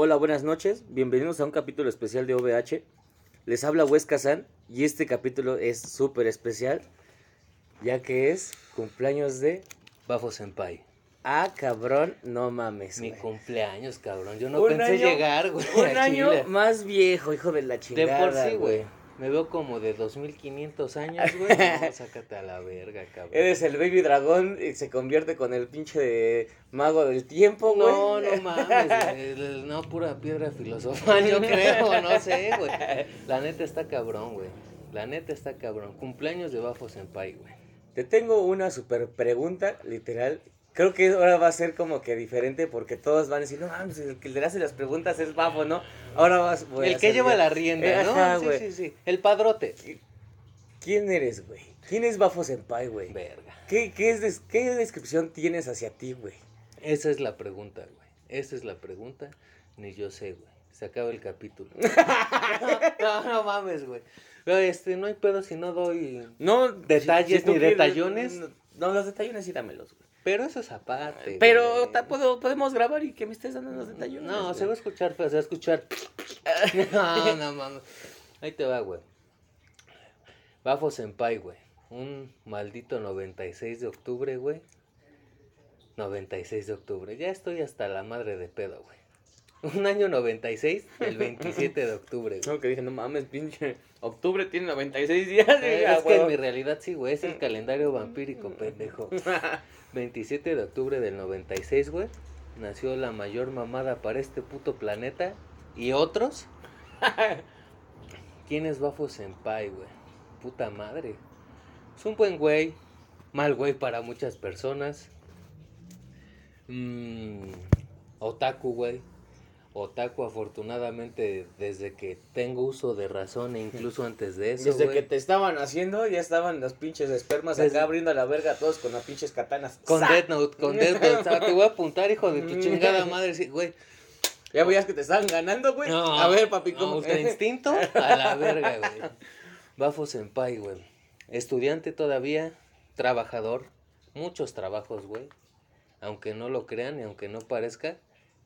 Hola, buenas noches. Bienvenidos a un capítulo especial de OVH. Les habla Wes Kazan y este capítulo es súper especial ya que es cumpleaños de Bafo Senpai. Ah, cabrón, no mames. Mi güey. cumpleaños, cabrón. Yo no Un pensé año- llegar, güey. Un año Chile. más viejo, hijo de la De chingada. por sí, güey. Me veo como de 2500 años, güey. No, sácate a la verga, cabrón. Eres el baby dragón y se convierte con el pinche de mago del tiempo, güey. No, no mames. El- No, pura piedra filosofal, yo creo, no sé, güey. La neta está cabrón, güey. La neta está cabrón. Cumpleaños de Bafo Senpai, güey. Te tengo una super pregunta, literal. Creo que ahora va a ser como que diferente porque todos van a decir, no mames, el que le hace las preguntas es bafo, ¿no? Ahora vas. a El que lleva la rienda, ¿no? Ajá, sí, güey. sí, sí. El padrote. ¿Quién eres, güey? ¿Quién es Bafo Senpai, güey? Verga. ¿Qué, qué, es des- ¿Qué descripción tienes hacia ti, güey? Esa es la pregunta, güey. Esa es la pregunta. Ni yo sé, güey. Se acaba el capítulo. no, no mames, güey. Pero, Este, no hay pedo si no doy. No, ¿Detalles ni quieres- detallones? No, no, los detallones sí dámelos, güey. Pero eso es aparte. Pero ta- puedo- podemos grabar y que me estés dando los detallones. No, güey. se va a escuchar, se va a escuchar. no, no mames. Ahí te va, güey. Bafo Senpai, güey. Un maldito 96 de octubre, güey. 96 de octubre. Ya estoy hasta la madre de pedo, güey. Un año 96, el 27 de octubre, güey. No, que dije, no mames, pinche. Octubre tiene 96 días. Eh, güey, es que en mi realidad sí, güey, es el calendario vampírico, pendejo. 27 de octubre del 96, güey, nació la mayor mamada para este puto planeta y otros. ¿Quién es Bafo Senpai, güey? Puta madre. Es un buen güey, mal güey para muchas personas. Mm, otaku, güey. Otaku, afortunadamente, desde que tengo uso de razón e incluso antes de eso. Desde que te estaban haciendo, ya estaban los pinches espermas Desde- acá abriendo la verga a todos con las pinches katanas. Con ¡Sa! Death Note, con Death Note. Te voy a apuntar, hijo de tu chingada madre. Sí, güey. Ya veías que te estaban ganando, güey. No, a ver, papi, no, ¿cómo? Ultra instinto a la verga, güey. Bafo Senpai, güey. Estudiante todavía, trabajador. Muchos trabajos, güey. Aunque no lo crean y aunque no parezca.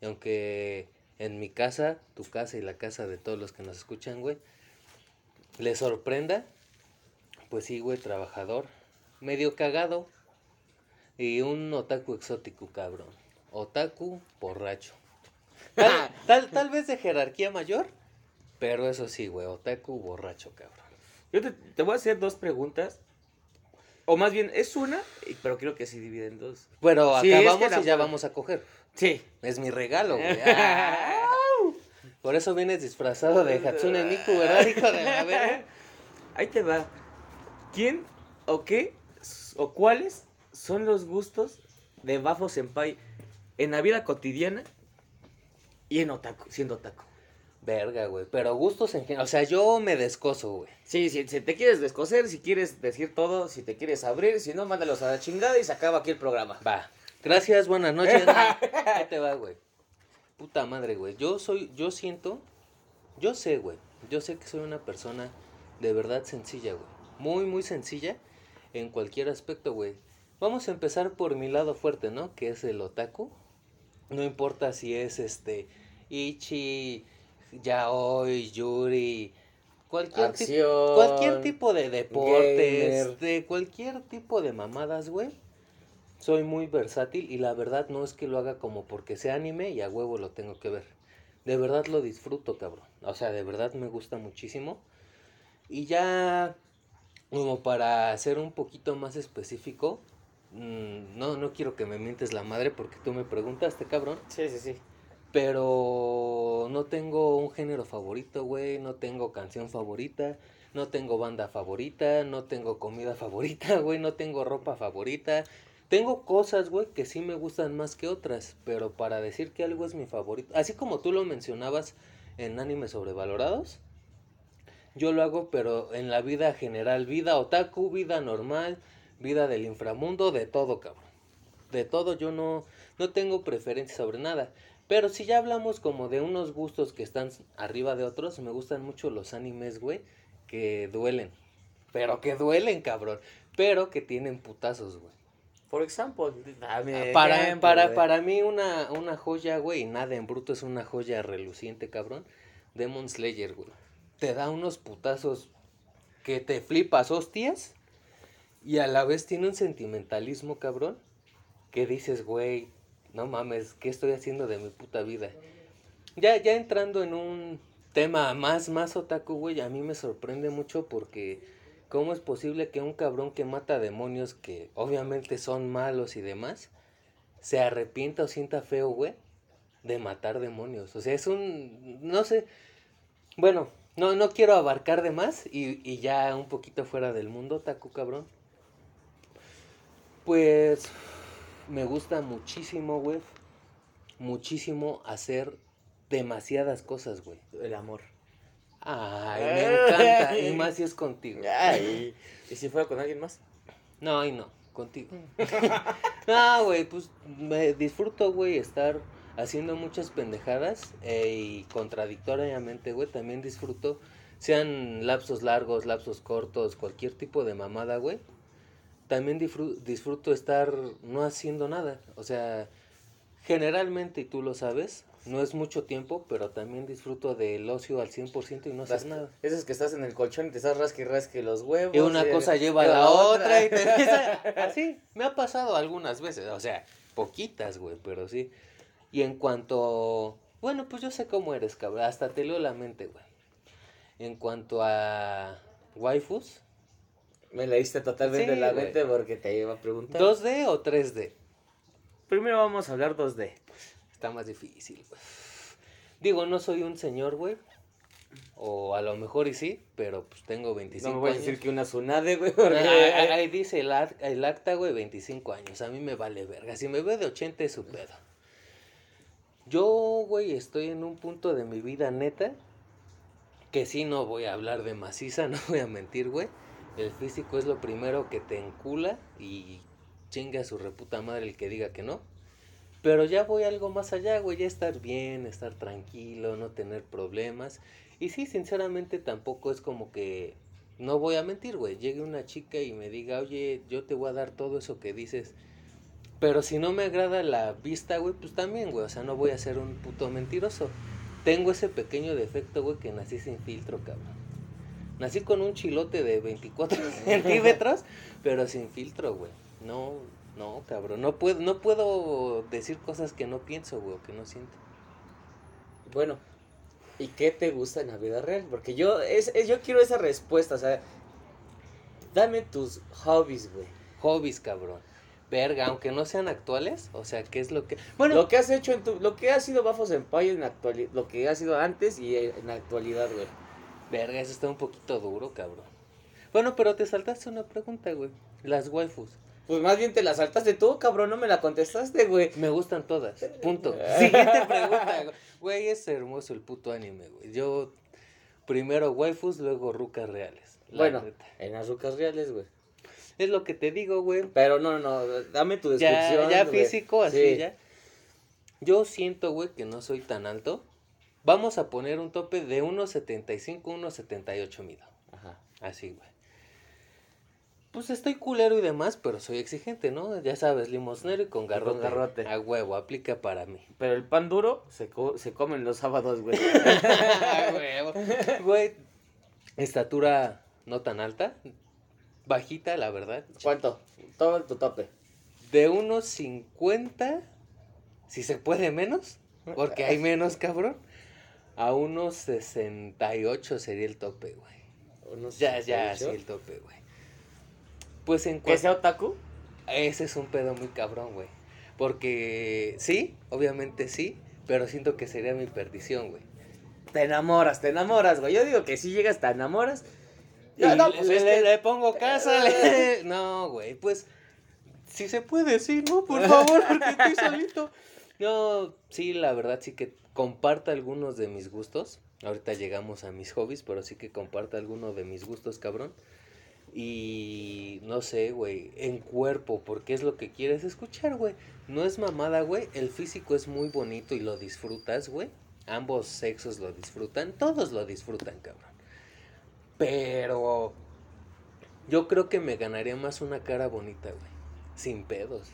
Y aunque en mi casa, tu casa y la casa de todos los que nos escuchan, güey. Les sorprenda. Pues sí, güey, trabajador. Medio cagado. Y un otaku exótico, cabrón. Otaku borracho. Tal, tal, tal vez de jerarquía mayor, pero eso sí, güey, otaku borracho, cabrón. Yo te, te voy a hacer dos preguntas. O más bien, es una, pero creo que sí divide en dos. Bueno, Sí, es que acabamos y ya vamos a coger. Sí. Es mi regalo, güey. Por eso vienes disfrazado de Hatsune Miku, ¿verdad, hijo de la verga? Ahí te va. ¿Quién o qué o cuáles son los gustos de Bafo Senpai en la vida cotidiana y en otaku, siendo otaku? Verga, güey, pero gustos en general. O sea, yo me descoso, güey. Sí, si, si te quieres descoser, si quieres decir todo, si te quieres abrir, si no, mándalos a la chingada y se acaba aquí el programa. Va. Gracias, buenas noches. Ahí te va, güey. Puta madre, güey. Yo soy, yo siento, yo sé, güey. Yo sé que soy una persona de verdad sencilla, güey. Muy, muy sencilla en cualquier aspecto, güey. Vamos a empezar por mi lado fuerte, ¿no? Que es el otaku. No importa si es este Ichi, Yaoi, Yuri, cualquier tipo Acción. cualquier tipo de deportes, gamer. de cualquier tipo de mamadas, güey. Soy muy versátil y la verdad no es que lo haga como porque sea anime y a huevo lo tengo que ver. De verdad lo disfruto, cabrón. O sea, de verdad me gusta muchísimo. Y ya, como para ser un poquito más específico, mm, no, no quiero que me mientes la madre porque tú me preguntaste, cabrón. Sí, sí, sí. Pero no tengo un género favorito, güey. No tengo canción favorita. No tengo banda favorita. No tengo comida favorita, güey. No tengo ropa favorita. Tengo cosas, güey, que sí me gustan más que otras. Pero para decir que algo es mi favorito. Así como tú lo mencionabas en animes sobrevalorados. Yo lo hago, pero en la vida general. Vida otaku, vida normal. Vida del inframundo, de todo, cabrón. De todo, yo no, no tengo preferencia sobre nada. Pero si ya hablamos como de unos gustos que están arriba de otros, me gustan mucho los animes, güey, que duelen. Pero que duelen, cabrón. Pero que tienen putazos, güey. Por ejemplo, Ah, Para, para, para mí una, una joya, güey, nada en bruto es una joya reluciente, cabrón. Demon Slayer, güey. Te da unos putazos que te flipas hostias y a la vez tiene un sentimentalismo, cabrón, que dices, güey, no mames, ¿qué estoy haciendo de mi puta vida? Ya, ya entrando en un tema más, más otaku, güey, a mí me sorprende mucho porque ¿cómo es posible que un cabrón que mata demonios que obviamente son malos y demás, se arrepienta o sienta feo, güey, de matar demonios? O sea, es un, no sé, bueno, no, no quiero abarcar de más y, y ya un poquito fuera del mundo, otaku, cabrón. Pues me gusta muchísimo, güey, muchísimo hacer demasiadas cosas, güey. El amor. Ay, me encanta. Y más si es contigo. Ay, ¿y si fuera con alguien más? No, ay no, contigo. no, güey, pues me disfruto, güey, estar haciendo muchas pendejadas eh, y contradictoriamente, güey, también disfruto, sean lapsos largos, lapsos cortos, cualquier tipo de mamada, güey. También disfru- disfruto estar no haciendo nada. O sea, generalmente, y tú lo sabes, no es mucho tiempo, pero también disfruto del ocio al 100% y no hacer Las- nada. Esas que estás en el colchón y te estás rasque y rasque los huevos. Y una y- cosa lleva a la otra y te empieza... Así, me ha pasado algunas veces, o sea, poquitas, güey, pero sí. Y en cuanto... Bueno, pues yo sé cómo eres, cabrón, hasta te leo la mente, güey. En cuanto a waifus, Me leíste totalmente Sí, la güey. mente porque te iba a preguntar. ¿2D o 3D? Primero vamos a hablar 2D. Está más difícil, güey. Digo, no soy un señor, güey. O a lo mejor y sí, pero pues tengo 25 No me voy a años. decir que una Tsunade, güey. Ah, Porque... Ahí, ahí dice el, el acta, güey, 25 años. A mí me vale verga. Si me ve de 80 es su pedo. Yo, güey, estoy en un punto de mi vida neta que sí no voy a hablar de maciza, no voy a mentir, güey. El físico es lo primero que te encula y chinga a su reputa madre el que diga que no. Pero ya voy algo más allá, güey, ya estar bien, estar tranquilo, no tener problemas. Y sí, sinceramente tampoco es como que, no voy a mentir, güey, llegue una chica y me diga, oye, yo te voy a dar todo eso que dices. Pero si no me agrada la vista, güey, pues también, güey, o sea, no voy a ser un puto mentiroso. Tengo ese pequeño defecto, güey, que nací sin filtro, cabrón. Nací con un chilote de 24 centímetros, pero sin filtro, güey. No, no, cabrón. No puedo, no puedo decir cosas que no pienso, güey, o que no siento. Bueno, ¿y qué te gusta en la vida real? Porque yo, es, es- yo quiero esa respuesta, o sea, dame tus hobbies, güey. Hobbies, cabrón. Verga, aunque no sean actuales, o sea, ¿qué es lo que...? Bueno, Lo que has hecho en tu, lo que ha sido Bafo Senpai en actualidad, lo que ha sido antes y en la actualidad, güey. verga, eso está un poquito duro, cabrón. Bueno, pero te saltaste una pregunta, güey. Las waifus. Pues más bien te la saltaste tú, cabrón, no me la contestaste, güey. Me gustan todas. Punto. Siguiente pregunta, güey. Güey, es hermoso el puto anime, güey. Yo primero waifus, luego rucas reales. Bueno, neta. en las rucas reales, güey. Es lo que te digo, güey. Pero no, no, dame tu descripción. Ya, ya físico, así Sí. ya. Yo siento, güey, que no soy tan alto. Vamos a poner un tope de 1.75, 1.78 mido. Ajá. Así, güey. Pues estoy culero y demás, pero soy exigente, ¿no? Ya sabes, limosnero y con garrote. garrote. A huevo, aplica para mí. Pero el pan duro se, co- se come en los sábados, güey. A huevo. Güey, estatura no tan alta. Bajita, la verdad. ¿Cuánto? Todo tu tope. De unos 50, si se puede menos, porque hay menos, cabrón. A unos 68 sería el tope, güey. Unos Ya, ya, sí, 68. el tope, güey. Pues en ¿Que sea otaku? Ese es un pedo muy cabrón, güey. Porque sí, obviamente sí, pero siento que sería mi perdición, güey. Te enamoras, te enamoras, güey. Yo digo que si llegas, te enamoras. No, le, pues le- pongo casa. le- No, güey, pues si se puede, sí, ¿no? Por favor, porque estoy solito. No, sí, la verdad sí que comparto algunos de mis gustos. Ahorita llegamos a mis hobbies, pero sí que comparto algunos de mis gustos, cabrón. Y no sé, güey, en cuerpo, porque es lo que quieres escuchar, güey. No es mamada, güey. El físico es muy bonito y lo disfrutas, güey. Ambos sexos lo disfrutan, todos lo disfrutan, cabrón. Pero yo creo que me ganaría más una cara bonita, güey. sin pedos.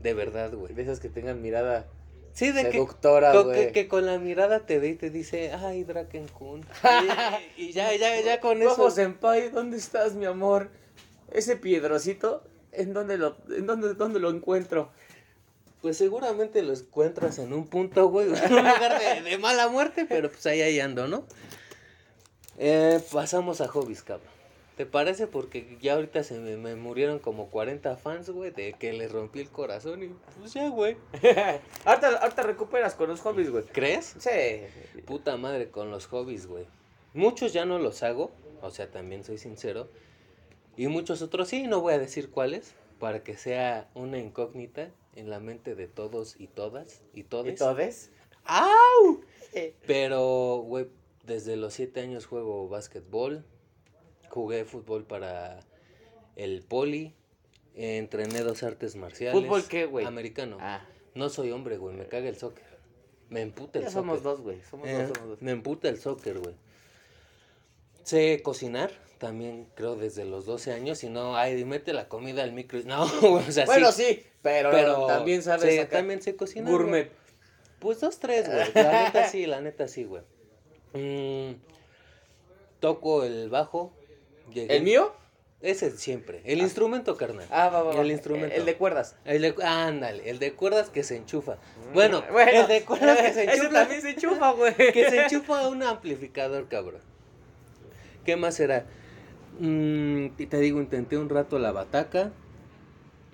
De verdad, güey. De esas que tengan mirada Sí, de que, seductora, con, güey. que, que con la mirada te ve y te dice, ay, Draken Kun. Y, y ya, ya, ya con eso. Vamos, Senpai, ¿dónde estás, mi amor? Ese piedrocito, ¿en dónde lo, en dónde, dónde lo encuentro? Pues seguramente lo encuentras en un punto, güey, en un lugar de, de mala muerte, pero pues ahí, ahí ando, ¿no? Eh, pasamos a hobbies, cabrón. ¿Te parece? Porque ya ahorita se me, me murieron como 40 fans, güey, de que les rompí el corazón y pues ya, güey. ahorita, ahorita recuperas con los hobbies, güey. ¿Crees? Sí. Puta madre con los hobbies, güey. Muchos ya no los hago, o sea, también soy sincero. Y muchos otros sí, no voy a decir cuáles, para que sea una incógnita en la mente de todos y todas y ¿Y todes. todes? ¡Au! Pero, güey, desde los siete años juego básquetbol, jugué fútbol para el poli, entrené dos artes marciales. ¿Fútbol qué, güey? Americano. Ah, No soy hombre, güey, me caga el soccer. Me emputa el ya soccer. somos dos, güey. Somos Eh, dos, somos dos. me emputa el soccer, güey. Sé cocinar, también creo desde los 12 años, y no, ay, mete la comida al micro. No, güey, o sea, Bueno, sí. sí, pero, pero también sabes sí, también sé cocinar. güey. gourmet. Pues dos, tres, güey. La neta sí, la neta sí, güey. Mm, toco el bajo. Llegué- ¿El mío? Ese siempre. El instrumento, carnal. Ah, va, va, va. El instrumento. El de cuerdas. El de, ándale, el de cuerdas que se enchufa. Bueno, Mm, Bueno, el de cuerdas que se ese enchufa. también se enchufa, güey. que se enchufa a un amplificador, cabrón. ¿Qué más será? Mm, y te digo, intenté un rato la bataca,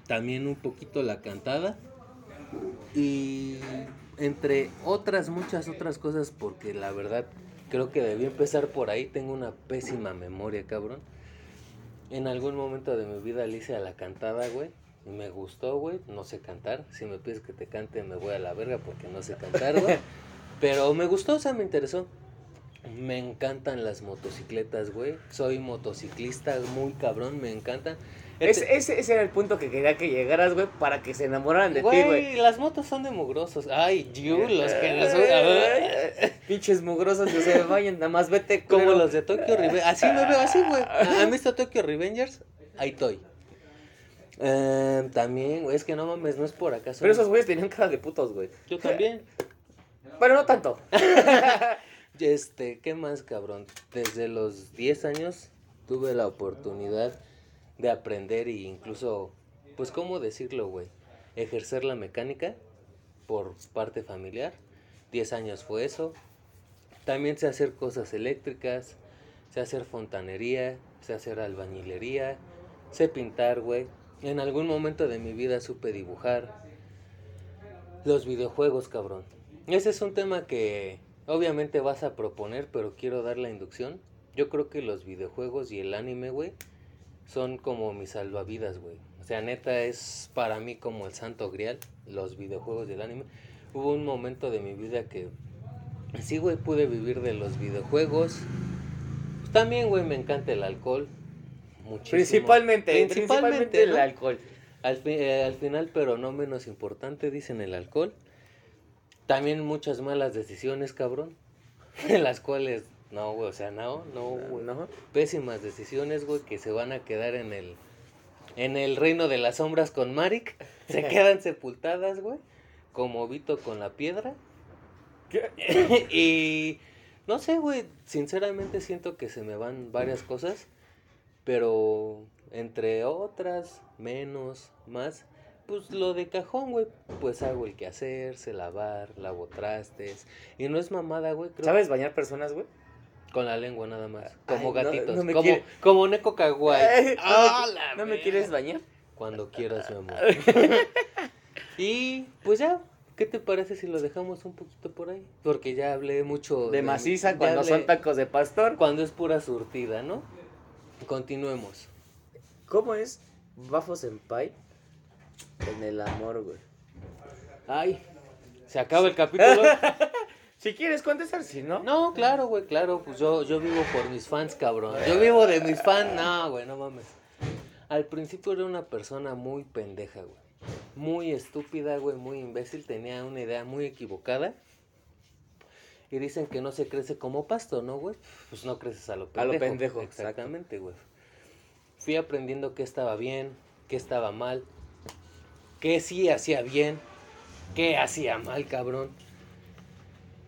también un poquito la cantada y entre otras muchas otras cosas porque la verdad creo que debí empezar por ahí, tengo una pésima memoria, cabrón. En algún momento de mi vida le hice a la cantada, güey. Y me gustó, güey. No sé cantar. Si me pides que te cante, me voy a la verga porque no sé cantar, güey. Pero me gustó, o sea, me interesó. Me encantan las motocicletas, güey. Soy motociclista muy cabrón, me encantan. Ese, Este- ese, ese era el punto que quería que llegaras, güey, para que se enamoraran de ti, Güey, las motos son de mugrosos. Ay, you, los que los... Pinches mugrosos que se vayan, nada más vete Como los de Tokyo Revengers. Así me veo, así, güey. ¿Han visto Tokyo Revengers? Ahí estoy. Eh, también, güey, es que no mames, no es por acaso. Pero esos güeyes tenían cara de putos, güey. Yo también. Pero no tanto. Este, ¿qué más, cabrón? Desde los 10 años tuve la oportunidad de aprender e incluso, pues, ¿cómo decirlo, güey? Ejercer la mecánica por parte familiar. 10 años fue eso. También sé hacer cosas eléctricas, sé hacer fontanería, sé hacer albañilería, sé pintar, güey. En algún momento de mi vida supe dibujar. Los videojuegos, cabrón. Ese es un tema que obviamente vas a proponer, pero quiero dar la inducción. Yo creo que los videojuegos y el anime, güey, son como mis salvavidas, güey. O sea, neta es para mí como el santo grial, los videojuegos y el anime. Hubo un momento de mi vida que sí, güey, pude vivir de los videojuegos. Pues también, güey, me encanta el alcohol. Muchísimo. Principalmente, principalmente, el ¿no? alcohol. Al, fi- eh, al final, pero no menos importante, dicen el alcohol. También muchas malas decisiones, cabrón. En las cuales, no, güey, o sea, no, no, güey. ¿No? Pésimas decisiones, güey, que se van a quedar en el, en el reino de las sombras con Marik. Se quedan sepultadas, güey. Como Vito con la piedra. y no sé, güey, sinceramente siento que se me van varias cosas, pero entre otras, menos, más, pues lo de cajón, güey, pues hago el quehacer, sé lavar, lavo trastes, y no es mamada, güey, ¿Sabes bañar personas, güey? Con la lengua nada más, como Ay, gatitos, no como, quiere- como Kawaii. Ay, ¿No, me, ¡Ah, la ¿no me verga! quieres bañar? Cuando quieras, mi amor. y pues ya, ¿qué te parece si lo dejamos un poquito por ahí? Porque ya hablé mucho De maciza ya cuando hablé- son tacos de pastor. Cuando es pura surtida, ¿no? Continuemos. ¿Cómo es Bafo Senpai en el amor, güey? Ay, se acaba el capítulo. Si quieres contestar, si no. No, claro, güey, claro, pues yo, yo vivo por mis fans, cabrón. Yo vivo de mis fans, no, güey, no mames. Al principio era una persona muy pendeja, güey. Muy estúpida, güey, muy imbécil. Tenía una idea muy equivocada. Y dicen que no se crece como pasto, ¿no, güey? Pues no creces a lo A pendejo. lo pendejo, Exactamente, güey. Fui aprendiendo qué estaba bien, qué estaba mal. qué sí hacía bien, qué hacía mal, cabrón.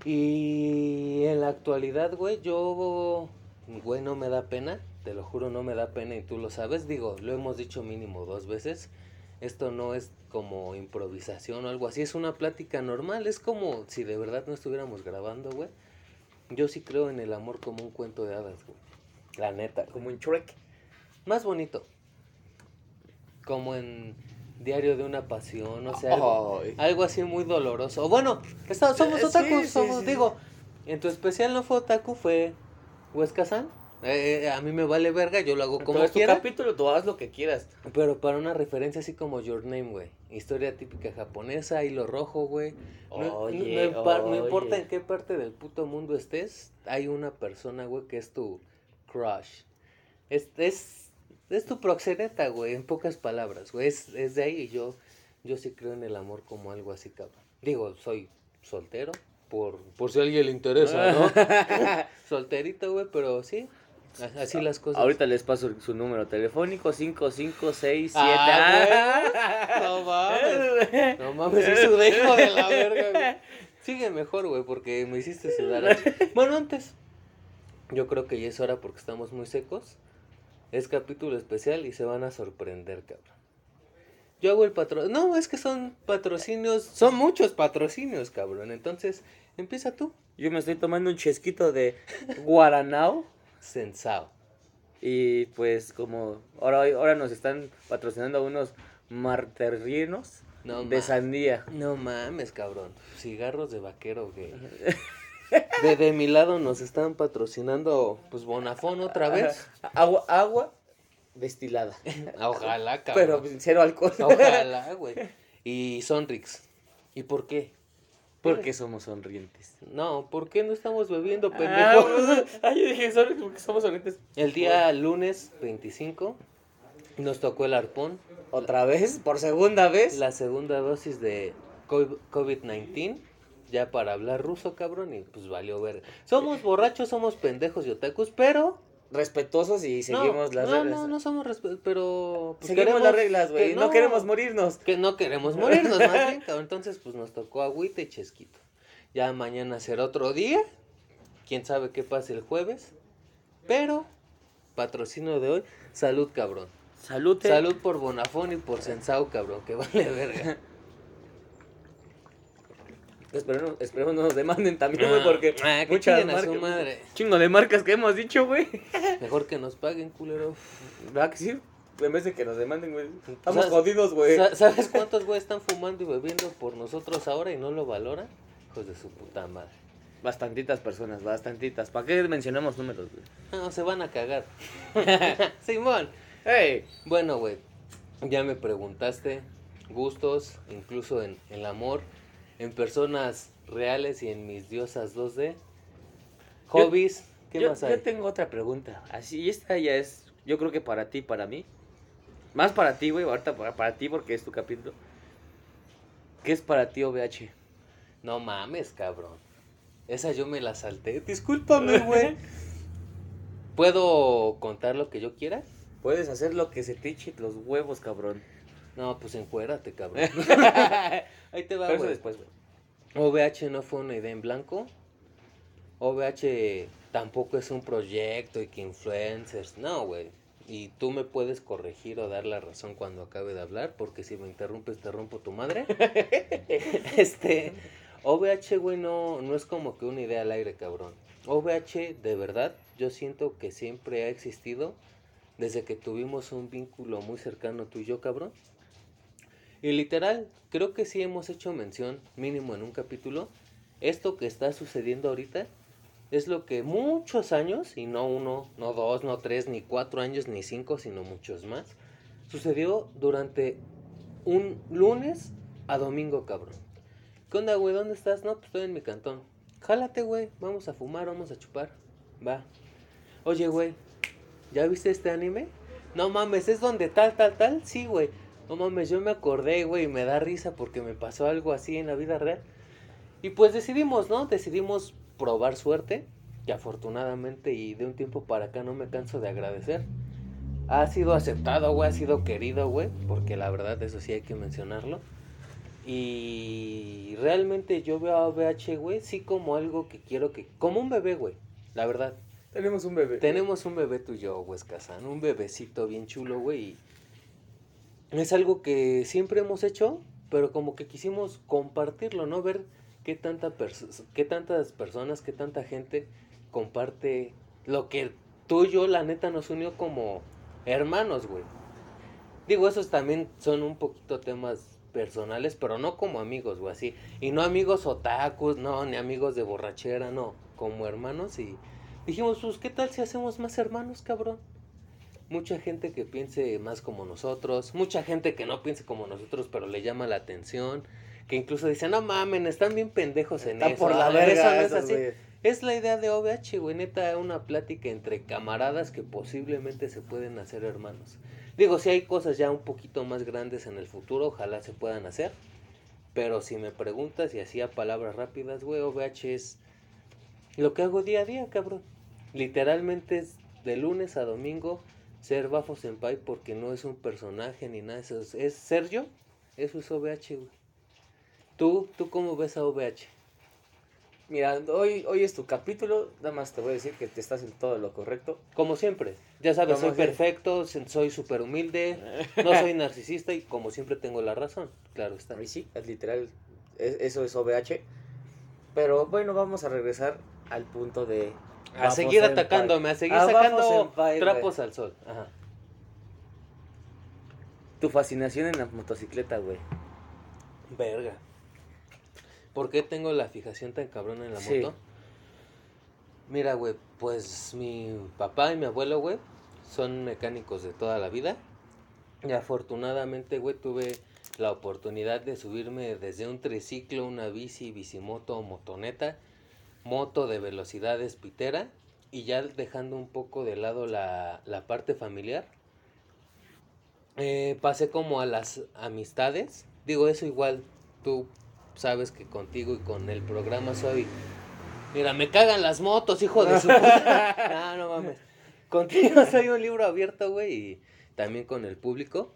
Y en la actualidad, güey, yo, güey, no me da pena, te lo juro, no me da pena y tú lo sabes. Digo, lo hemos dicho mínimo dos veces. Esto no es como improvisación o algo así, es una plática normal, es como si de verdad no estuviéramos grabando, güey. Yo sí creo en el amor como un cuento de hadas, güey. La neta. Como un Shrek. Más bonito. Como en Diario de una Pasión, o sea, algo, así muy doloroso. Bueno, está- somos Eh, otakus, sí, sí, somos, sí. digo, en tu especial no fue otaku, fue Huesca San. Eh, eh, a mí me vale verga, yo lo hago como es tu quiera. capítulo, tú haz lo que quieras. Pero para una referencia así como Your Name, güey. Historia típica japonesa, hilo rojo, güey. No, no- Oye, no impa- no importa en qué parte del puto mundo estés, hay una persona, güey, que es tu crush. Es, es, es tu proxeneta, güey, en pocas palabras, güey. Es, es de ahí y yo, yo sí creo en el amor como algo así, cabrón. Digo, soy soltero, por, por si a alguien le interesa, ¿no? Solterito, güey, pero sí, así las cosas. Ahorita les paso su número telefónico: 5567. Ah, No mames. No mames, es su dejo de la verga, güey. Sigue mejor, güey, porque me hiciste sudar. Bueno, antes, yo creo que ya es hora porque estamos muy secos. Es capítulo especial y se van a sorprender, cabrón. Yo hago el patrocinio. No, es que son patrocinios. Son muchos patrocinios, cabrón. Entonces, empieza tú. Yo me estoy tomando un chesquito de Guaranao. Sensao. Y pues, como ahora, ahora nos están patrocinando unos marterrinos No de sandía. No mames, cabrón. Cigarros de vaquero, güey. De, de mi lado nos están patrocinando, pues, Bonafón otra vez. Agua, agua destilada. Ojalá, Pero cabrón. pues, cero alcohol. Ojalá, güey. Y Sonrix. ¿Y por qué? Porque somos sonrientes. No, ¿por qué no estamos bebiendo, Ah, pendejo? ah, yo dije sonrientes porque somos sonrientes. El día lunes 25 nos tocó el arpón, Otra vez, por segunda vez. la segunda dosis de co- COVID-19. Ya para hablar ruso, cabrón, y pues valió ver. Somos borrachos, somos pendejos y otakus, pero Respetuosos y seguimos no, las no, reglas. No, no somos respe- pero pues, seguimos las reglas, güey. que No, queremos morirnos. Que no queremos morirnos, más bien, cabrón. Entonces, pues nos tocó agüita y chesquito. Ya mañana será otro día. Quién sabe qué pase el jueves. Pero, patrocinio de hoy, salud, cabrón. Salute. Salud por Bonafón y por Sensao, cabrón, que vale verga. Esperemos, esperemos no nos demanden también, güey, porque Ah, que muchas chinguen a su marcas. madre. Chingo de marcas que hemos dicho, güey. Mejor que nos paguen, culero. ¿Verdad que sí? En vez de que nos demanden, güey. Estamos ¿Sabes- jodidos, güey. sa- ¿Sabes cuántos güey están fumando y bebiendo por nosotros ahora y no lo valoran? Hijos de su puta madre. Bastantitas personas, bastantitas. ¿Para qué mencionamos números, güey? No, se van a cagar. Simón. ¡Ey! Bueno, güey, ya me preguntaste gustos, incluso en el amor, en personas reales y en mis diosas 2D. Hobbies, ¿qué yo, más yo hay? tengo otra pregunta. Así, esta ya es, yo creo que para ti, para mí. Más para ti, güey, ahorita para, para ti porque es tu capítulo. ¿Qué es para ti OVH? No mames, cabrón. Esa yo me la salté. Discúlpame, güey. ¿Puedo contar lo que yo quiera? Puedes hacer lo que se te eche los huevos, cabrón. No, pues encuérate, cabrón. Ahí te va, Pero eso güey. después, güey. OVH no fue una idea en blanco. OVH tampoco es un proyecto y que influencers. No, güey. Y tú me puedes corregir o dar la razón cuando acabe de hablar, porque si me interrumpes te rompo tu madre. este, OVH, güey, no, no es como que una idea al aire, cabrón. OVH, de verdad, yo siento que siempre ha existido desde que tuvimos un vínculo muy cercano tú y yo, cabrón. Y literal, creo que sí hemos hecho mención, mínimo en un capítulo, esto que está sucediendo ahorita es lo que muchos años, y no uno, no dos, no tres, ni cuatro años, ni cinco, sino muchos más, sucedió durante un lunes a domingo, cabrón. ¿Qué onda, güey? ¿Dónde estás? No, pues estoy en mi cantón. Jálate, güey. Vamos a fumar, vamos a chupar. Va. Oye, güey, ¿ya viste este anime? No mames, ¿es donde tal, tal, tal? Sí, güey. No mames, yo me acordé, güey, y me da risa porque me pasó algo así en la vida real. Y pues decidimos, ¿no? Decidimos probar suerte, que afortunadamente y de un tiempo para acá no me canso de agradecer. ha sido aceptado, güey, ha sido querido, güey, porque la verdad eso sí hay que mencionarlo. Y realmente yo veo a OVH, güey, sí como algo que quiero que... Como un bebé, güey, la verdad. Tenemos un bebé. Tenemos un bebé tú y yo, güey, Kazan, un bebecito bien chulo, güey. y Es algo que siempre hemos hecho, pero como que quisimos compartirlo, ¿no? Ver qué, tanta qué tantas personas, qué tanta gente comparte lo que tú y yo, la neta, nos unió como hermanos, güey. Digo, esos también son un poquito temas personales, pero no como amigos, güey, así. Y no amigos otakus, no, ni amigos de borrachera, no. Como hermanos y dijimos, pues, ¿qué tal si hacemos más hermanos, cabrón? Mucha gente que piense más como nosotros, mucha gente que no piense como nosotros, pero le llama la atención, que incluso dice, no mamen, están bien pendejos en Está eso. por la A ver, verga. eso no es esos así. güeyes. Es la idea de OVH, güey, neta, una plática entre camaradas que posiblemente se pueden hacer hermanos. Digo, si hay cosas ya un poquito más grandes en el futuro, ojalá se puedan hacer. Pero si me preguntas y hacía palabras rápidas, güey, OVH es lo que hago día a día, cabrón. Literalmente es de lunes a domingo ser Bafo Senpai porque no es un personaje ni nada de eso. Es, es ser yo. Eso es OVH, güey. ¿Tú, ¿Tú cómo ves a OVH? Mira, hoy, hoy es tu capítulo. Nada más te voy a decir que te estás en todo lo correcto. Como siempre. Ya sabes, Como soy siempre. perfecto, soy súper humilde, no soy narcisista y como siempre tengo la razón. Claro está. Y sí, es literal. es- eso es OVH. Pero bueno, vamos a regresar al punto de. A seguir atacándome, a seguir A Bafo sacando trapos al sol. Ajá. Tu fascinación en la motocicleta, güey. Verga. ¿Por qué tengo la fijación tan cabrona en la Sí. moto? Mira, güey, pues mi papá y mi abuelo, güey, son mecánicos de toda la vida. Y afortunadamente, güey, tuve la oportunidad de subirme desde un triciclo, una bici, bicimoto motoneta, moto de velocidades pitera, y ya dejando un poco de lado la, la parte familiar. Eh, pasé como a las amistades. Digo, eso igual, tú sabes que contigo y con el programa soy... Mira, me cagan las motos, hijo de su puta. No, no mames. Contigo soy un libro abierto, güey, y también con el público.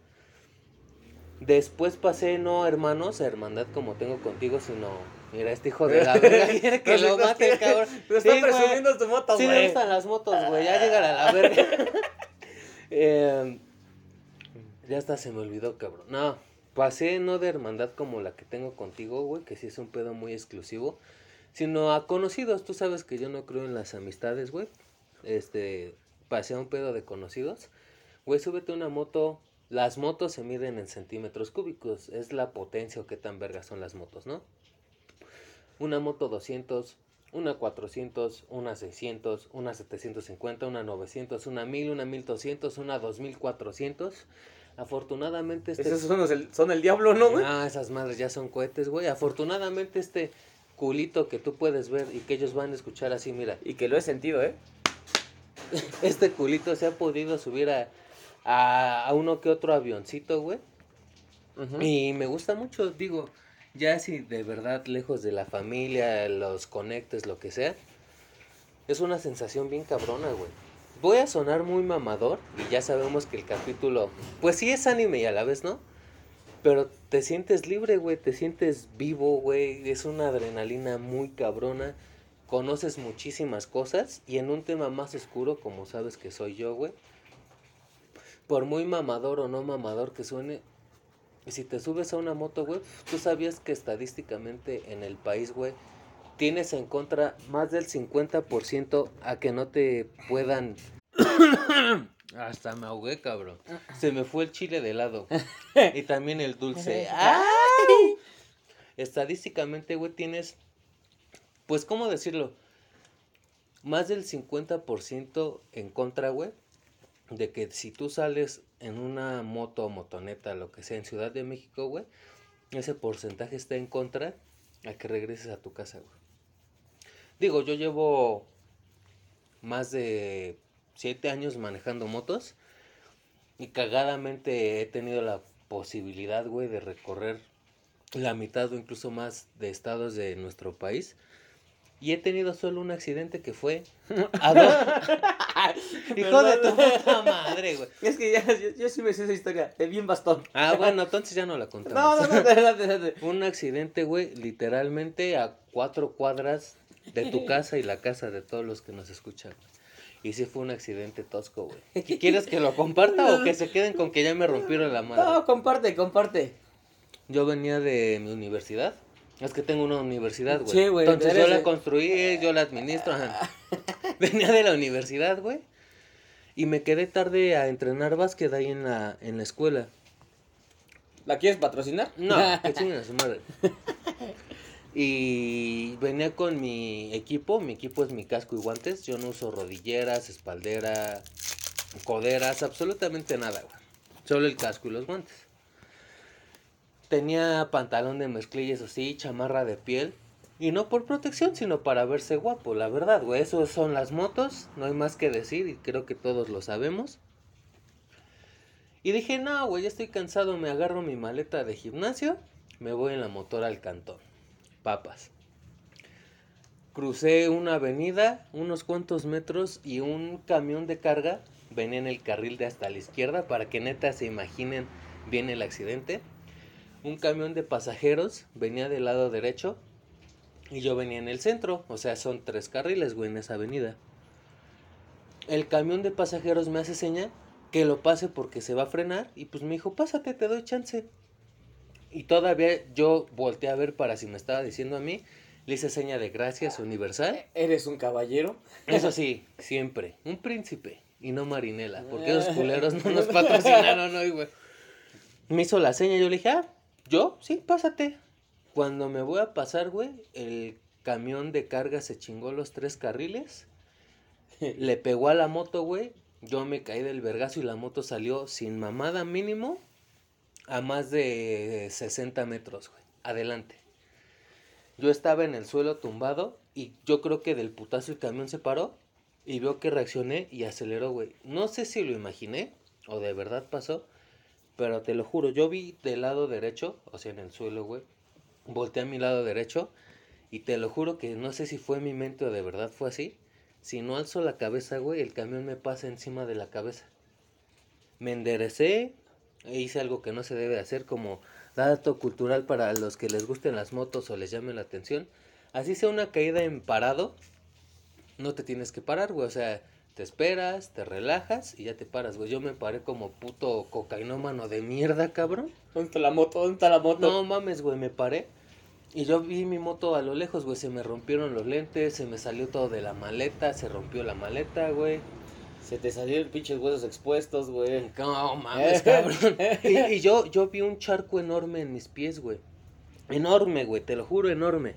Después pasé, no hermanos, hermandad como tengo contigo, sino... Mira, este hijo de la verga quiere que lo mate el cabrón. Pero está Sí, presumiendo tu moto, Sí güey. me gustan las motos, güey. Ya llegan a la verga. Eh, ya hasta se me olvidó, cabrón. No, pasé no de hermandad como la que tengo contigo, güey, que sí es un pedo muy exclusivo, sino a conocidos. Tú sabes que yo no creo en las amistades, güey. Este, pasé a un pedo de conocidos. Güey, súbete una moto. Las motos se miden en centímetros cúbicos. Es la potencia o qué tan vergas son las motos, ¿no? Una moto 200, una 400, una 600, una 750, una 900, una 1000, una 1200, una 2400. Afortunadamente este... Esos son, los el, son el diablo, ¿no, güey? Ah, esas madres ya son cohetes, güey. Afortunadamente este culito que tú puedes ver y que ellos van a escuchar así, mira. Y que lo he sentido, ¿eh? Este culito se ha podido subir a, a, a uno que otro avioncito, güey. Y me gusta mucho, digo, ya si de verdad lejos de la familia, los conectes, lo que sea, es una sensación bien cabrona, güey. Voy a sonar muy mamador y ya sabemos que el capítulo, pues sí es anime y a la vez no, pero te sientes libre, güey, te sientes vivo, güey, es una adrenalina muy cabrona, conoces muchísimas cosas y en un tema más oscuro, como sabes que soy yo, güey, por muy mamador o no mamador que suene, y si te subes a una moto, güey, tú sabías que estadísticamente en el país, güey, tienes en contra más del 50% a que no te puedan... Hasta me ahogué, cabrón. Se me fue el chile de lado. y también el dulce. ¡Ay! Estadísticamente, güey, tienes... Pues, ¿cómo decirlo? Más del 50% en contra, güey, de que si tú sales en una moto o motoneta, lo que sea, en Ciudad de México, güey, ese porcentaje está en contra a que regreses a tu casa, güey. Digo, yo llevo más de siete años manejando motos y cagadamente he tenido la posibilidad, güey, de recorrer la mitad o incluso más de estados de nuestro país. Y he tenido solo un accidente que fue a dos. Hijo de tu puta madre, güey. Es que ya, yo, yo sí me sé esa historia, de bien bastón. Ah, bueno, entonces ya no la contamos. No, no, no, adelante, adelante. Un accidente, güey, literalmente a cuatro cuadras de tu casa y la casa de todos los que nos escuchan. Y sí fue un accidente tosco, güey. ¿Qui- ¿Quieres que lo comparta o que se queden con que ya me rompieron la madre? No, comparte, comparte. Yo venía de mi universidad. Es que tengo una universidad, güey. Sí, güey, Entonces yo la construí, yo la administro. ajá. venía de la universidad, güey. Y me quedé tarde a entrenar básquet ahí en la, en la escuela. ¿La quieres patrocinar? No, que chinguen a su madre. Y venía con mi equipo, mi equipo es mi casco y guantes. Yo no uso rodilleras, espaldera, coderas, absolutamente nada, güey. Solo el casco y los guantes. Tenía pantalón de mezclilla, eso chamarra de piel. Y no por protección, sino para verse guapo, la verdad, güey. Eso son las motos, no hay más que decir y creo que todos lo sabemos. Y dije, no, güey, ya estoy cansado, me agarro mi maleta de gimnasio, me voy en la motora al cantón. Papas. Crucé una avenida, unos cuantos metros y un camión de carga venía en el carril de hasta la izquierda para que neta se imaginen bien el accidente. Un camión de pasajeros venía del lado derecho y yo venía en el centro, o sea, son tres carriles, güey, en esa avenida. El camión de pasajeros me hace seña que lo pase porque se va a frenar y pues me dijo, pásate, te doy chance. Y todavía yo volteé a ver para si me estaba diciendo a mí, le hice seña de gracias universal. ¿Eres un caballero? Eso sí, siempre, un príncipe y no marinela, porque esos culeros no nos patrocinaron hoy, güey. Me hizo la seña, yo le dije, ah, yo, sí, pásate. Cuando me voy a pasar, güey, el camión de carga se chingó los tres carriles, le pegó a la moto, güey, yo me caí del vergazo y la moto salió sin mamada mínimo a más de 60 metros, güey, adelante. Yo estaba en el suelo tumbado y yo creo que del putazo el camión se paró y vio que reaccioné y aceleró, güey. No sé si lo imaginé o de verdad pasó, pero te lo juro, yo vi del lado derecho, o sea, en el suelo, güey. Volteé a mi lado derecho y te lo juro que no sé si fue mi mente o de verdad fue así. Si no alzo la cabeza, güey, el camión me pasa encima de la cabeza. Me enderecé e hice algo que no se debe hacer como dato cultural para los que les gusten las motos o les llame la atención. Así sea una caída en parado, no te tienes que parar, güey. O sea, te esperas, te relajas y ya te paras, güey. Yo me paré como puto cocainómano de mierda, cabrón. ¿Dónde está la moto? ¿Dónde está la moto? No mames, güey, me paré. Y yo vi mi moto a lo lejos, güey. Se me rompieron los lentes, se me salió todo de la maleta, se rompió la maleta, güey. Se te salieron pinches huesos expuestos, güey. No mames, cabrón. Y, y yo, yo vi un charco enorme en mis pies, güey. Enorme, güey, te lo juro, enorme.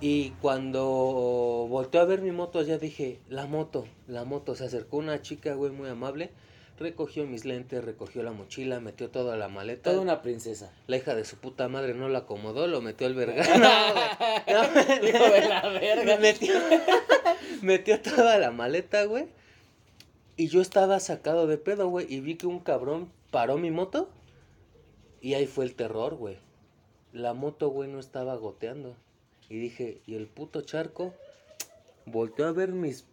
Y cuando volteé a ver mi moto, ya dije, la moto, la moto. Se acercó una chica, güey, muy amable. Recogió mis lentes, recogió la mochila, metió toda la maleta. Toda una princesa. La hija de su puta madre no la acomodó, lo metió al verga. No, güey. No, de la verga. Metió, metió toda la maleta, güey. Y yo estaba sacado de pedo, güey. Y vi que un cabrón paró mi moto. Y ahí fue el terror, güey. La moto, güey, no estaba goteando. Y dije, ¿y el puto charco? Volteó a ver mis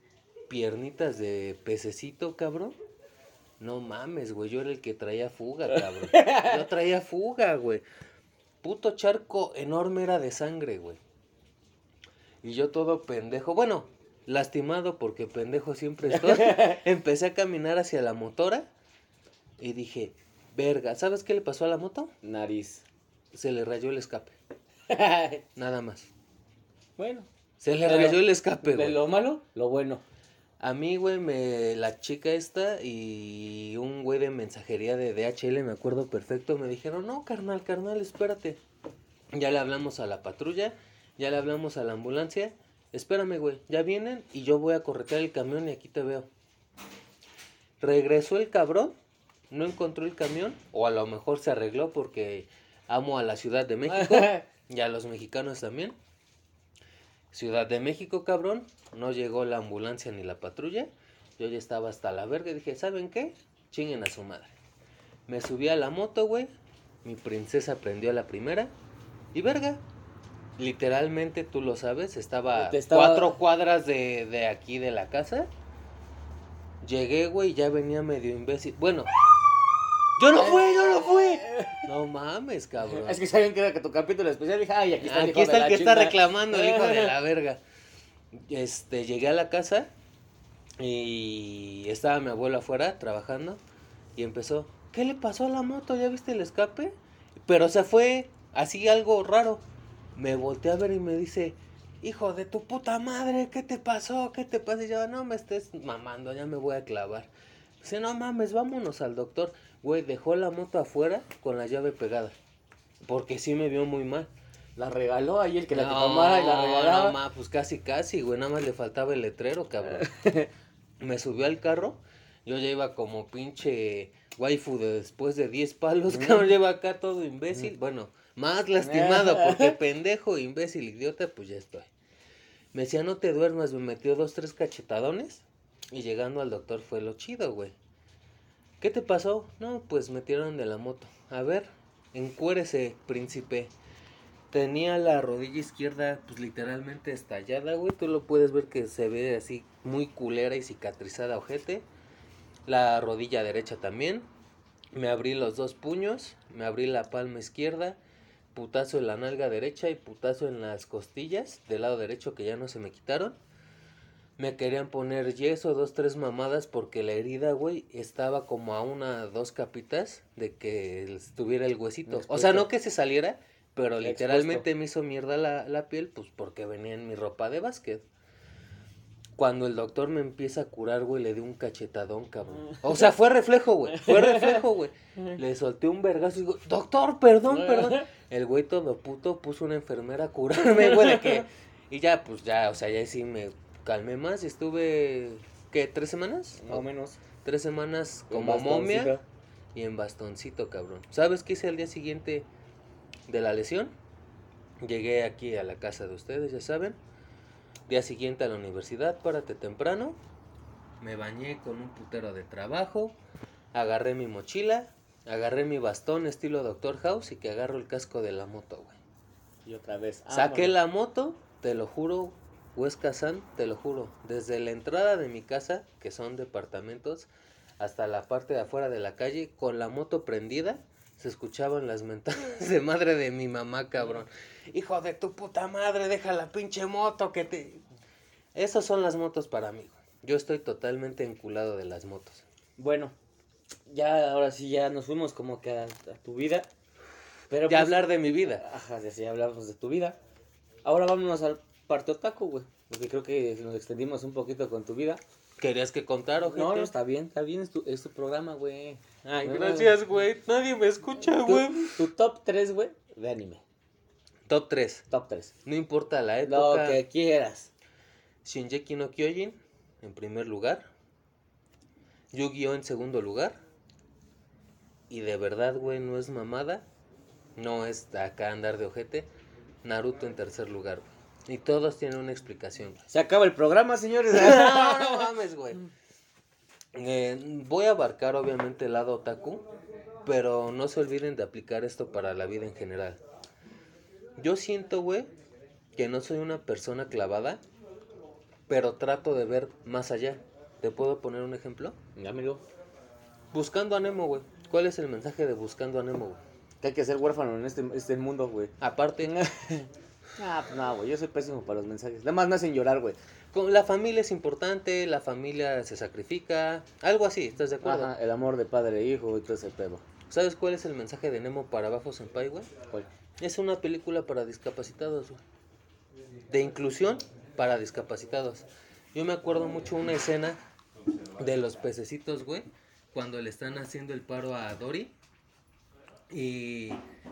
piernitas de pececito, cabrón. No mames, güey. Yo era el que traía fuga, cabrón. Yo traía fuga, güey. Puto charco enorme era de sangre, güey. Y yo todo pendejo. Bueno, lastimado porque pendejo siempre estoy. Empecé a caminar hacia la motora. Y dije, verga, ¿sabes qué le pasó a la moto? Nariz. Se le rayó el escape. Nada más. Bueno. Se le De rayó el escape, De güey. lo malo, lo bueno. A mí, güey, me, la chica esta y un güey de mensajería de DHL, me acuerdo perfecto, me dijeron, no, carnal, carnal, espérate. Ya le hablamos a la patrulla, ya le hablamos a la ambulancia, espérame, güey, ya vienen y yo voy a corretear el camión y aquí te veo. Regresó el cabrón, no encontró el camión, o a lo mejor se arregló porque amo a la Ciudad de México y a los mexicanos también. Ciudad de México, cabrón. No llegó la ambulancia ni la patrulla. Yo ya estaba hasta la verga y dije, ¿saben qué? Chinguen a su madre. Me subí a la moto, güey. Mi princesa prendió a la primera. Y verga. Literalmente, tú lo sabes, estaba, estaba- cuatro cuadras de, de aquí de la casa. Llegué, güey, ya venía medio imbécil. Bueno, yo no fui, yo no fui. No mames, cabrón. Es que saben que era que tu capítulo especial. Dije, ay, aquí está el, Aquí hijo está de el la que está chingada". reclamando, el hijo de la verga. Este, llegué a la casa y estaba mi abuelo afuera trabajando y empezó, ¿qué le pasó a la moto? ¿Ya viste el escape? Pero se fue así algo raro. Me volteé a ver y me dice, hijo de tu puta madre, ¿qué te pasó? ¿Qué te pasa? Y yo, no me estés mamando, ya me voy a clavar. Dice, no mames, vámonos al doctor. Güey, dejó la moto afuera con la llave pegada. Porque sí me vio muy mal. La regaló ahí el que la No, tomara y la regalaba. No, ma, pues casi, casi, güey. Nada más le faltaba el letrero, cabrón. Me subió al carro. Yo ya iba como pinche waifu de después de 10 palos. Cabrón, lleva acá todo imbécil. Bueno, más lastimado porque pendejo, imbécil, idiota, pues ya estoy. Me decía, no te duermas. Me metió dos, tres cachetadones. Y llegando al doctor fue lo chido, güey. ¿Qué te pasó? No, pues me tiraron de la moto. A ver, encuérese, príncipe. Tenía la rodilla izquierda, pues literalmente estallada, güey. Tú lo puedes ver que se ve así muy culera y cicatrizada, ojete. La rodilla derecha también. Me abrí los dos puños, me abrí la palma izquierda, putazo en la nalga derecha y putazo en las costillas del lado derecho que ya no se me quitaron. Me querían poner yeso, dos, tres mamadas, porque la herida, güey, estaba como a una, dos capitas de que estuviera el huesito. O sea, no que se saliera, pero Expuesto. literalmente me hizo mierda la, la piel, pues porque venía en mi ropa de básquet. Cuando el doctor me empieza a curar, güey, le di un cachetadón, cabrón. O sea, fue reflejo, güey. Fue reflejo, güey. Le solté un vergazo y digo, doctor, perdón, perdón. El güey todo puto puso una enfermera a curarme, güey, de que... Y ya, pues ya, o sea, ya sí me calmé más y estuve, ¿qué? ¿Tres semanas? Más o menos. Tres semanas como momia y en bastoncito, cabrón. ¿Sabes qué hice el día siguiente de la lesión? Llegué aquí a la casa de ustedes, ya saben. Día siguiente a la universidad, párate temprano. Me bañé con un putero de trabajo. Agarré mi mochila. Agarré mi bastón estilo Doctor House y que agarro el casco de la moto, güey. Y otra vez. Saqué la moto, te lo juro, Huesca San, te lo juro. Desde la entrada de mi casa, que son departamentos, hasta la parte de afuera de la calle, con la moto prendida, se escuchaban las mentadas de madre de mi mamá, cabrón. Hijo de tu puta madre, deja la pinche moto que te... Esas son las motos para mí. Yo estoy totalmente enculado de las motos. Bueno, ya ahora sí ya nos fuimos como que a, a tu vida. Pero Ya pues- hablar de mi vida. Ajá, ya sí hablamos de tu vida. Ahora vámonos al parte otaku, güey. Porque creo que nos extendimos un poquito con tu vida. ¿Querías que contara, o No, no, está bien, está bien, es tu, es tu programa, güey. Ay, No, gracias, güey. Nadie me escucha, güey. tu top 3, güey, de anime. Top 3. Top 3. No importa la Lo época. que quieras. Shinjeki no Kyojin en primer lugar. Yu-Gi-Oh en segundo lugar. Y de verdad, güey, no es mamada. No es acá andar de ojete. Naruto en tercer lugar, güey. Y todos tienen una explicación. Se acaba el programa, señores. No, no mames, güey. Eh, voy a abarcar obviamente el lado otaku, pero no se olviden de aplicar esto para la vida en general. Yo siento, güey, que no soy una persona clavada, pero trato de ver más allá. ¿Te puedo poner un ejemplo? Dámelo. Buscando a Nemo, güey. ¿Cuál es el mensaje de Buscando a Nemo, güey? Que hay que ser huérfano en este, este mundo, güey. Aparte, Ah, pues no, güey, yo soy pésimo para los mensajes. Nada más me hacen llorar, güey. con la familia es importante, la familia se sacrifica, algo así, ¿estás de acuerdo? Ajá, el amor de padre e hijo y todo ese pedo. ¿Sabes cuál es el mensaje de Nemo para Bafo Senpai, güey? ¿Cuál? Es una película para discapacitados, güey. De inclusión para discapacitados. Yo me acuerdo mucho una escena de los pececitos, güey, cuando le están haciendo el paro a Dory y,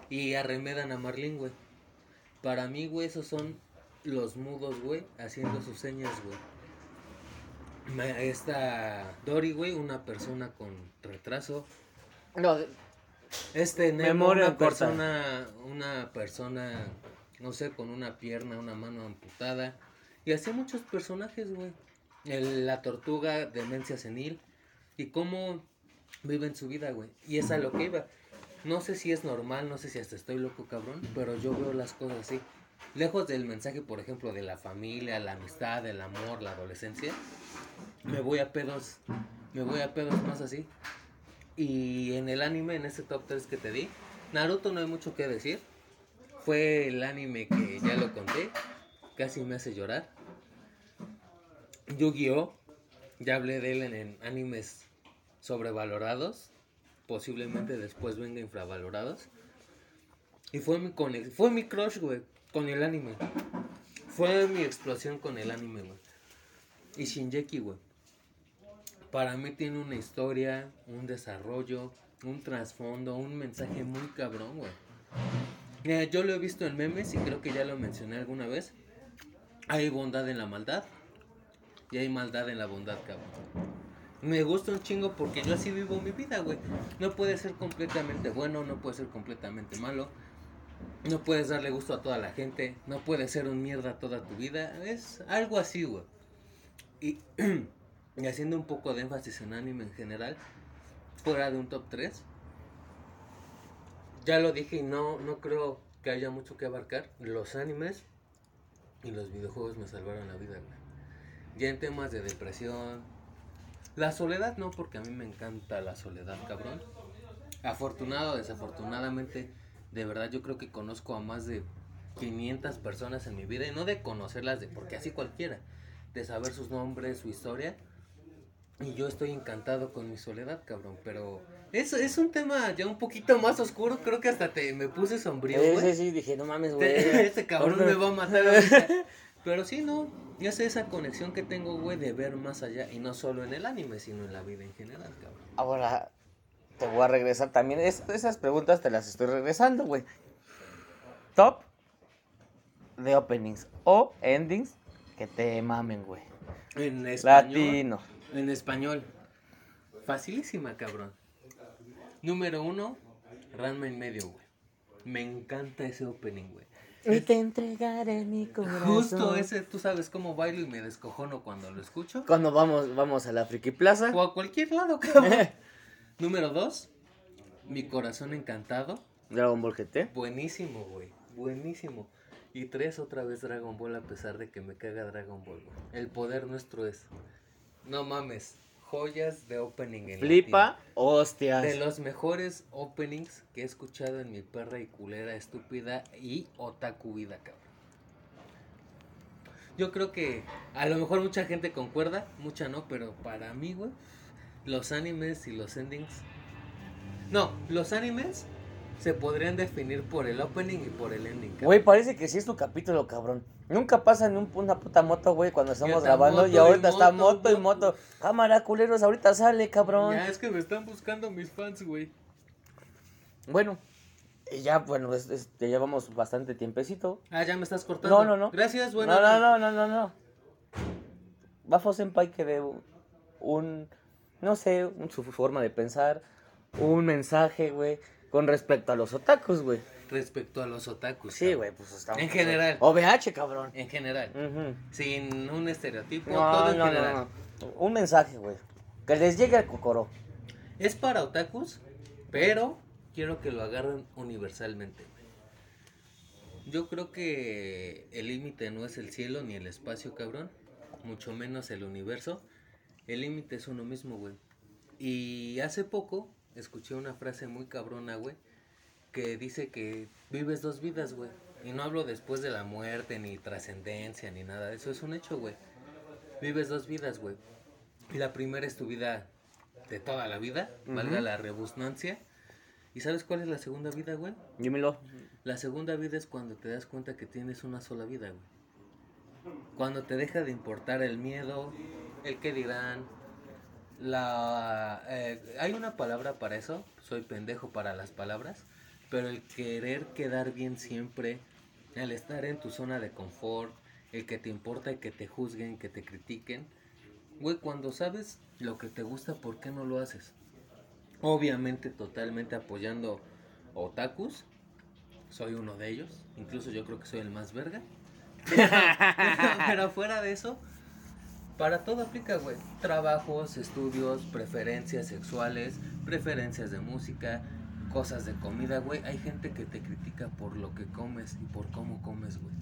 y arremedan a Marlene, güey. Para mí, güey, esos son los mudos, güey, haciendo sus señas, güey. Esta Dory, güey, una persona con retraso, No, este Nemo, Memoria una corta. persona, una persona, no sé, con una pierna, una mano amputada. Y así muchos personajes, güey. El- La tortuga, demencia senil. Y cómo viven su vida, güey. Y es a lo que iba. No sé si es normal, no sé si hasta estoy loco, cabrón. Pero yo veo las cosas así. lejos del mensaje, por ejemplo, de la familia, la amistad, el amor, la adolescencia, me voy a pedos, me voy a pedos más así. Y en el anime, en ese top 3 que te di, Naruto no hay mucho que decir. Fue el anime que ya lo conté, casi me hace llorar. Yu-Gi-Oh! Ya hablé de él en, en animes sobrevalorados, posiblemente después venga infravalorados. Y fue mi, conex- fue mi crush, güey, con el anime. Fue mi explosión con el anime, güey. Y Shinjeki, güey. Para mí tiene una historia, un desarrollo, un trasfondo, un mensaje muy cabrón, güey. Mira, yo lo he visto en memes y creo que ya lo mencioné alguna vez. Hay bondad en la maldad y hay maldad en la bondad, cabrón. Me gusta un chingo porque yo así vivo mi vida, güey. No puede ser completamente bueno, no puede ser completamente malo. No puedes darle gusto a toda la gente. No puedes ser un mierda toda tu vida. Es algo así, güey. Y, haciendo un poco de énfasis en anime en general, fuera de un top 3. Ya lo dije y no, no creo que haya mucho que abarcar. Los animes y los videojuegos me salvaron la vida, güey. Ya en temas de depresión. La soledad no, porque a mí me encanta la soledad, cabrón. Afortunado o desafortunadamente, de verdad yo creo que conozco a más de 500 personas en mi vida. Y no de conocerlas, de porque así cualquiera. De saber sus nombres, su historia. Y yo estoy encantado con mi soledad, cabrón. Pero es, es un tema ya un poquito más oscuro. Creo que hasta te me puse sombrío, Sí, güey. sí, sí, dije, no mames, güey. Este cabrón me va a matar ahorita. Pero sí, no. Ya sé esa conexión que tengo, güey, de ver más allá. Y no solo en el anime, sino en la vida en general, cabrón. Ahora te voy a regresar también. Es- esas preguntas te las estoy regresando, güey. Top de openings o endings que te mamen, güey. En español. Latino. En español. Facilísima, cabrón. Número uno, Ranma en medio, güey. Me encanta ese opening, güey. Y te entregaré mi corazón. Justo ese, tú sabes cómo bailo y me descojono cuando lo escucho. Cuando vamos, vamos a la Friki Plaza. O a cualquier lado, cabrón. Número dos, Mi corazón encantado. Dragon Ball GT. Buenísimo, güey. Buenísimo. Y tres, otra vez Dragon Ball a pesar de que me caga Dragon Ball, güey. El poder nuestro es. No mames. Joyas de opening en Flipa, hostias. De los mejores openings que he escuchado en mi perra y culera, estúpida y otaku vida, cabrón. Yo creo que a lo mejor mucha gente concuerda, mucha no, pero para mí, güey, los animes y los endings. No, los animes se podrían definir por el opening y por el ending. cabrón. Güey, parece que sí es tu capítulo, cabrón. Nunca pasa ni un, una puta moto, güey, cuando estamos grabando. y ahorita y está moto, y moto. Cámara, culeros, ahorita sale, cabrón. Ya es que me están buscando mis fans, güey. Bueno, ya, bueno, es- es- ya llevamos bastante tiempecito. Ah, ya me estás cortando. No, no, no. Gracias, bueno. no, no, no, no, no, no. Bafo Senpai que de un, no sé, un- su forma de pensar, un mensaje, güey, con respecto a los otakus, güey. Respecto a los otakus. Sí, güey, pues estamos. En general. OVH, cabrón. En general. Sin un estereotipo, No, todo en no, general. no, no. Un mensaje, güey. Que les llegue al cocoro. Es para otakus, pero quiero que lo agarren universalmente. Yo creo que el límite no es el cielo ni el espacio, cabrón. Mucho menos el universo. El límite es uno mismo, güey. Y hace poco escuché una frase muy cabrona, güey, que dice que vives dos vidas, güey. Y no hablo después de la muerte, ni trascendencia, ni nada. Eso es un hecho, güey. Vives dos vidas, güey. Y la primera es tu vida de toda la vida, valga la rebusnancia. ¿Y sabes cuál es la segunda vida, güey? Dímelo. La segunda vida es cuando te das cuenta que tienes una sola vida, güey. Cuando te deja de importar el miedo, el que dirán, la... eh, hay una palabra para eso, soy pendejo para las palabras, pero el querer quedar bien siempre, el estar en tu zona de confort, el que te importa que te juzguen, que te critiquen, güey, cuando sabes lo que te gusta, ¿por qué no lo haces? Obviamente totalmente apoyando otakus, soy uno de ellos, incluso yo creo que soy el más verga. Pero fuera de eso, para todo aplica, güey. Trabajos, estudios, preferencias sexuales, preferencias de música, cosas de comida, güey. Hay gente que te critica por lo que comes y por cómo comes, güey.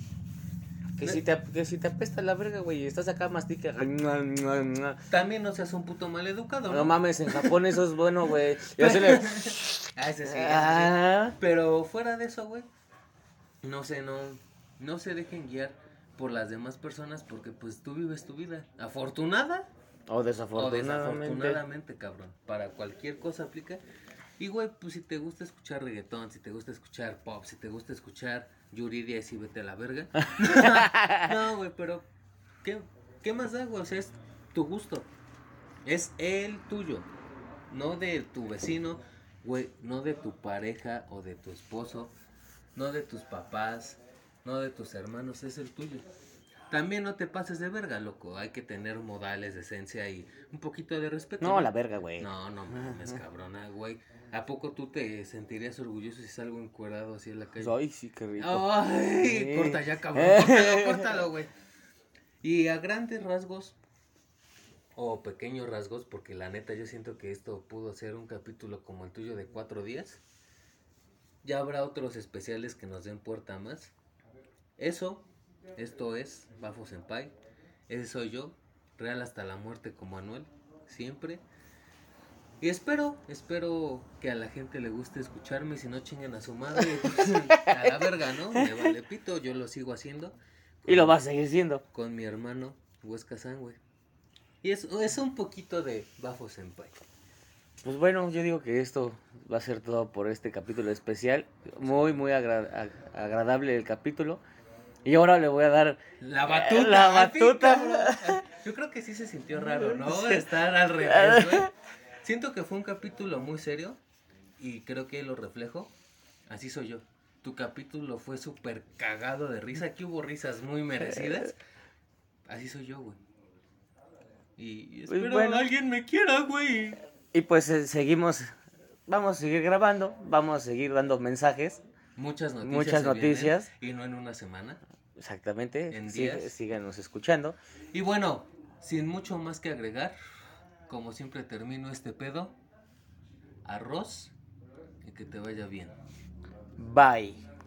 Que si, te, que si te apesta la verga, güey, y estás acá mastica. También no seas un puto maleducado, ¿no? No mames, en Japón eso es bueno, güey. Le- Ah, ese sí, ese sí. Ah. Pero fuera de eso, güey, no sé, no, no se dejen guiar por las demás personas porque pues tú vives tu vida. Afortunada O o desafortunadamente. cabrón. Para cualquier cosa aplica. Y güey, pues si te gusta escuchar reggaetón, si te gusta escuchar pop, si te gusta escuchar Yuridia, sí vete a la verga. no, güey, pero ¿qué, ¿qué más da, güey? O sea, es tu gusto. Es el tuyo. No de tu vecino, güey, no de tu pareja o de tu esposo, no de tus papás, no de tus hermanos, es el tuyo. También no te pases de verga, loco. Hay que tener modales, decencia y un poquito de respeto. No, la verga, güey. No, no mames, cabrona, güey. ¿A poco tú te sentirías orgulloso si salgo encuerado así en la calle? Ay, sí, qué rico. Ay, Sí. corta ya, cabrón. Córtalo, córtalo, güey. Y a grandes rasgos, o pequeños rasgos, porque la neta yo siento que esto pudo ser un capítulo como el tuyo de cuatro días. Ya habrá otros especiales que nos den puerta más. Eso, esto es Bafo Senpai. Ese soy yo, real hasta la muerte como Anuel, siempre. Y espero, espero que a la gente le guste escucharme, y si no chinguen a su madre, pues, a la verga, ¿no? Me vale pito, yo lo sigo haciendo. Y lo vas a seguir siendo. Con mi hermano Huesca San, güey. Y es, es un poquito de Bafo Senpai. Pues bueno, yo digo que esto va a ser todo por este capítulo especial. Muy, muy agra- ag- agradable el capítulo. Y ahora le voy a dar La batuta. La batuta. Yo creo que sí se sintió raro, ¿no? Estar al revés, güey. Siento que fue un capítulo muy serio y creo que lo reflejo. Así soy yo. Tu capítulo fue súper cagado de risa. Aquí hubo risas muy merecidas. Así soy yo, güey. Y Pues espero bueno. alguien me quiera, güey. Y pues eh, seguimos, vamos a seguir grabando, vamos a seguir dando mensajes. Muchas noticias. Muchas vienen, noticias. y no en una semana. Exactamente. En días. síganos escuchando. Y bueno, sin mucho más que agregar, como siempre termino este pedo, arroz y que te vaya bien. Bye.